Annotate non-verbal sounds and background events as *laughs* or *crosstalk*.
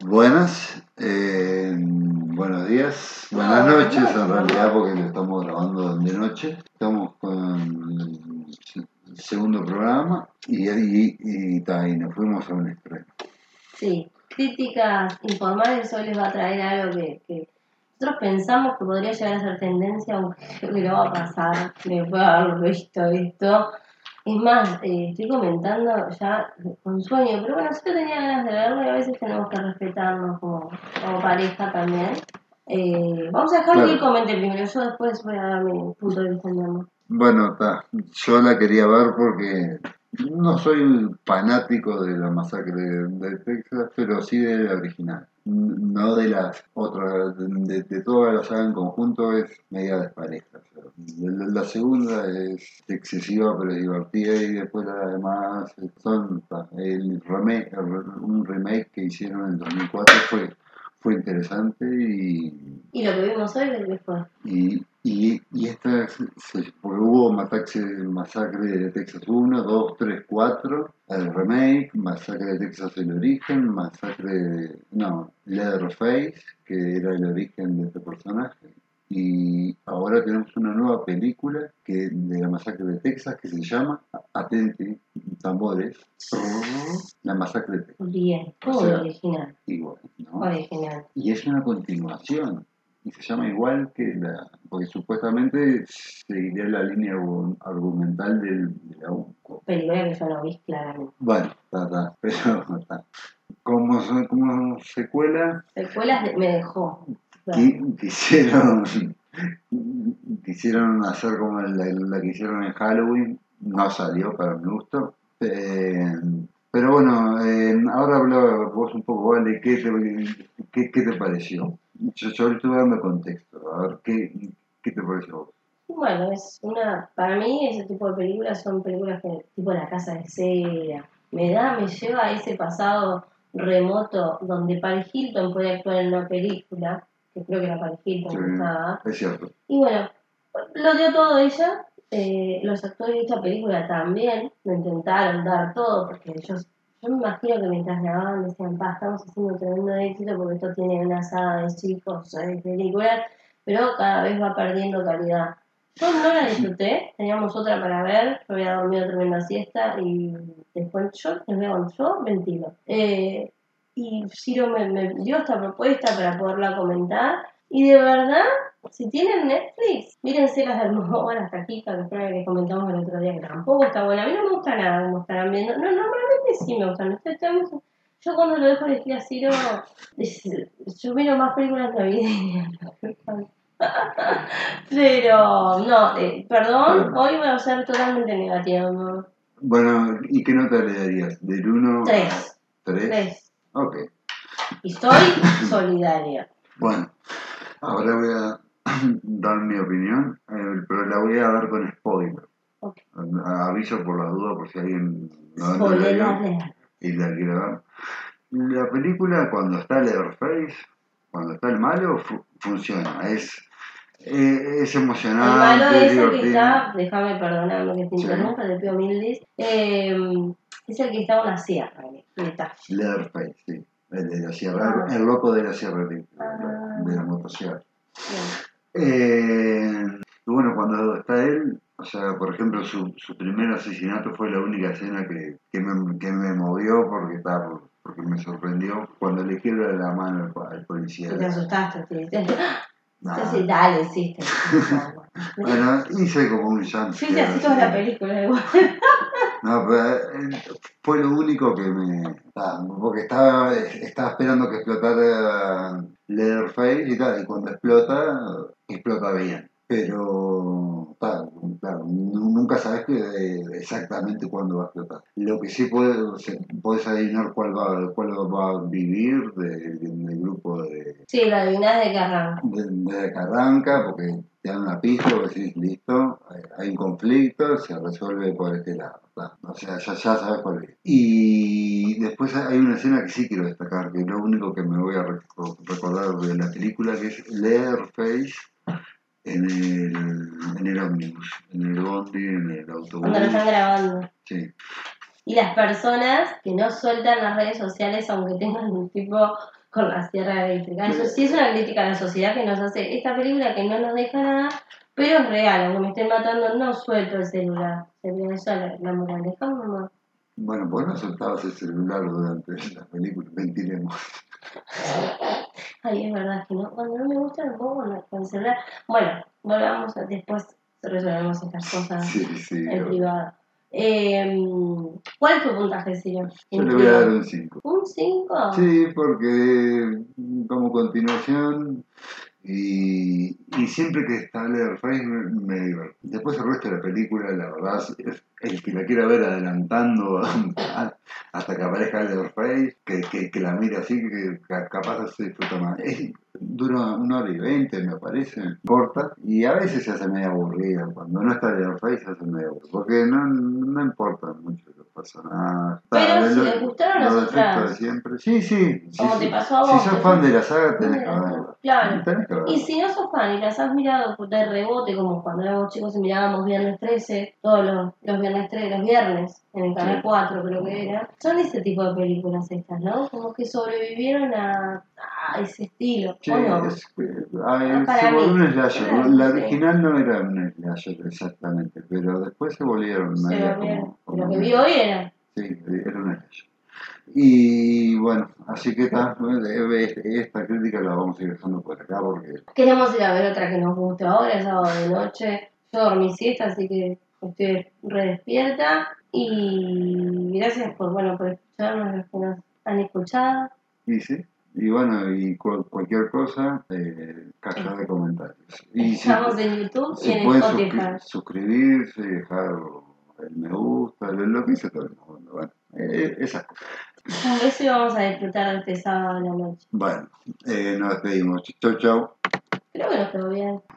Buenas, eh, buenos días, buenas No, noches no, en realidad porque lo estamos grabando de noche. Estamos con el segundo programa y, y, y, ta, y nos fuimos a un estreno. Sí, críticas informales hoy les va a traer algo que, que nosotros pensamos que podría llegar a ser tendencia, aunque creo que no va a pasar, después de haber visto esto. Es más, eh, estoy comentando ya con sueño, pero bueno, yo tenía ganas de verlo y a veces tenemos que respetarnos como, como pareja también. Eh, vamos a dejarlo que él Claro. comente primero, yo después voy a dar mi punto de vista. Bueno, ta, yo la quería ver porque no soy fanático de la masacre de, de Texas, pero sí de la original. No de las otras, de, de todas las saga en conjunto es media despareja. La, segunda es excesiva pero divertida y después las demás son el remake, un remake que hicieron en el 2004 fue, fue interesante y Y lo que vimos hoy, ¿qué fue? y, y, y esta, se- se- porque hubo Masacre, Masacre de Texas 1, 2, 3, 4, el remake, Masacre de Texas el origen, Masacre de, no, Leatherface, que era el origen de este personaje. Y ahora tenemos una nueva película que, de la masacre de Texas que se llama Atente, tambores, la masacre de Texas. Bien, todo O sea, original, Igual, ¿no? original. Y es una continuación. Y se llama igual que la. Porque supuestamente seguiría la línea argu- argumental del, de la 1. Película que yo no vi claramente. Bueno, está, está. Pero está. Como, como secuela, Secuelas me dejó. Qui- quisieron. Quisieron hacer como la, la que hicieron en Halloween. No salió para mi gusto. Eh, pero bueno, eh, ahora habla vos un poco, Vale, ¿qué te, qué, qué te pareció? Yo, yo estuve dando contexto, a ver, ¿qué, qué te pareció vos? Bueno, es una. Para mí, ese tipo de películas son películas que, tipo La Casa de Cera. Me da, me lleva a ese pasado remoto donde Paris Hilton puede actuar en una película, que creo que era Paris Hilton Sí. que estaba. Es cierto. Y bueno, lo dio todo ella. eh, los actores de esta película también lo intentaron dar todo, porque ellos, yo me imagino que mientras grababan decían, pa, estamos haciendo un tremendo éxito porque esto tiene una saga de chicos, seis películas, pero cada vez va perdiendo calidad. Yo no la disfruté, teníamos otra para ver, yo había dormido tremenda siesta y después yo, les veo, yo ventilo. Eh, y Ciro me, me dio esta propuesta para poderla comentar. Y de verdad, si tienen Netflix, mírense las de Almodóvar hasta aquí, que fue la que comentamos el otro día, que tampoco está buena. A mí no me gusta nada como estarán viendo. No, normalmente sí me gustan. Estamos- Yo cuando lo dejo elegir a Ciro, yo miro más películas navideñas. *laughs* Pero, no, eh, perdón, hoy voy a ser totalmente negativa. ¿no? Bueno, ¿y qué nota le darías? ¿Del 1 Tres. 3? Tres. Ok. Y soy solidaria. Bueno, ahora voy a *clears throat* dar mi opinión, eh, pero la voy a dar con spoiler. Ok. Aviso por la duda por si alguien no, la vio y la quiere ver. La película, cuando está Leatherface, cuando está el malo, fu- funciona. Es, eh, es El emocionante, malo es el que está, déjame perdonarme que te Sí. interrumpa, te pido mil dis, eh, es el que está en una sierra. Leatherface, sí. El de la sierra, Ah. el loco de la sierra eléctrica, Ah. de la motosierra. Eh, bueno, cuando está él, o sea, por ejemplo, su, su primer asesinato fue la única escena que, que, me, que me movió porque, está, porque me sorprendió cuando le quiebra la mano al, po- al policía. Te asustaste, te dijiste, Nah. sí, dale, hiciste. *laughs* Bueno, hice como un jump. Fuiste así toda la película igual. No, eh, fue lo único que me. Porque estaba, estaba esperando que explotara Leatherface y tal, y cuando explota, explota bien. Pero, claro, nu- nunca sabes que, eh, exactamente cuándo va a explotar. Lo que sí puedes, puedes adivinar cuál va, cuál va a vivir de- de- del grupo de, Sí, lo adivinás de que arranca. de- que arranca, porque te dan una pista, vos decís, listo, hay, un conflicto, se resuelve por este lado. O sea, ya, ya sabes cuál es. Y después hay una escena que sí quiero destacar, que es lo único que me voy a reco- recordar de la película, que es Leatherface en el, en el ómnibus, en el bondi, en el autobús. Cuando lo están grabando. Sí. Y las personas que no sueltan las redes sociales, aunque tengan un tipo con la sierra eléctrica. Eso sí es una crítica a la sociedad que nos hace esta película que no nos deja nada, pero es real, aunque me estén matando, no suelto el celular. Sería eso la, la moraleja, mamá. Bueno, vos no soltabas el celular durante la película, mentiremos. *laughs* Ay, es verdad que no, cuando no me gusta no puedo con el celular. Bueno, volvamos a, después resolvemos estas cosas Sí, sí. en privado. Eh, ¿Cuál es tu puntaje, Sirio? Yo le voy a dar un 5. ¿Un 5? Sí, porque como continuación y, y siempre que está Leatherface me, me. Después el resto de la película, la verdad, es- el que la quiera ver adelantando *laughs* hasta que aparezca Leatherface, que, que, que la mire así, que ca- capaz se disfruta más. Es- dura una hora y veinte, me parece, corta, y a veces se hace medio aburrida. Cuando no está Leatherface se hace medio aburrida, porque no, no importan mucho los personajes. Pero si les gustaron las los otras. de siempre. Sí, sí. Como sí. te pasó a vos, Si sos fan de la saga, tenés que verla. Claro. Tenés que verla. Y si no sos fan y las has mirado de rebote, como cuando éramos chicos y mirábamos Viernes 13, todos los, los viernes 13, los viernes, en el canal Sí. 4 creo que era, son ese tipo de películas estas, ¿no? Como que sobrevivieron a, a ese estilo, Sí, ¿o no? es que, a ver, para se volvió un slasher. La original no era un slasher exactamente, pero después se volvieron Se como, Lo que vi hoy era. Sí, era un slasher. Y bueno, así que ta, esta crítica la vamos a ir dejando por acá porque Queremos ir a ver otra que nos guste ahora, es sábado de noche. Yo dormí siesta, así que estoy re despierta. Y gracias por, bueno, por escucharnos, los que nos han escuchado. Y sí, y bueno, y cu- cualquier cosa, eh, caja de comentarios. Y si, Estamos en YouTube y si en Spotify. suscribirse, dejar el me gusta, lo, que dice todo el mundo, bueno, eh, esas cosas. Un beso y vamos a disfrutar de este sábado a la noche. Bueno, eh, nos despedimos. Chau, chau. Creo que nos quedó bien.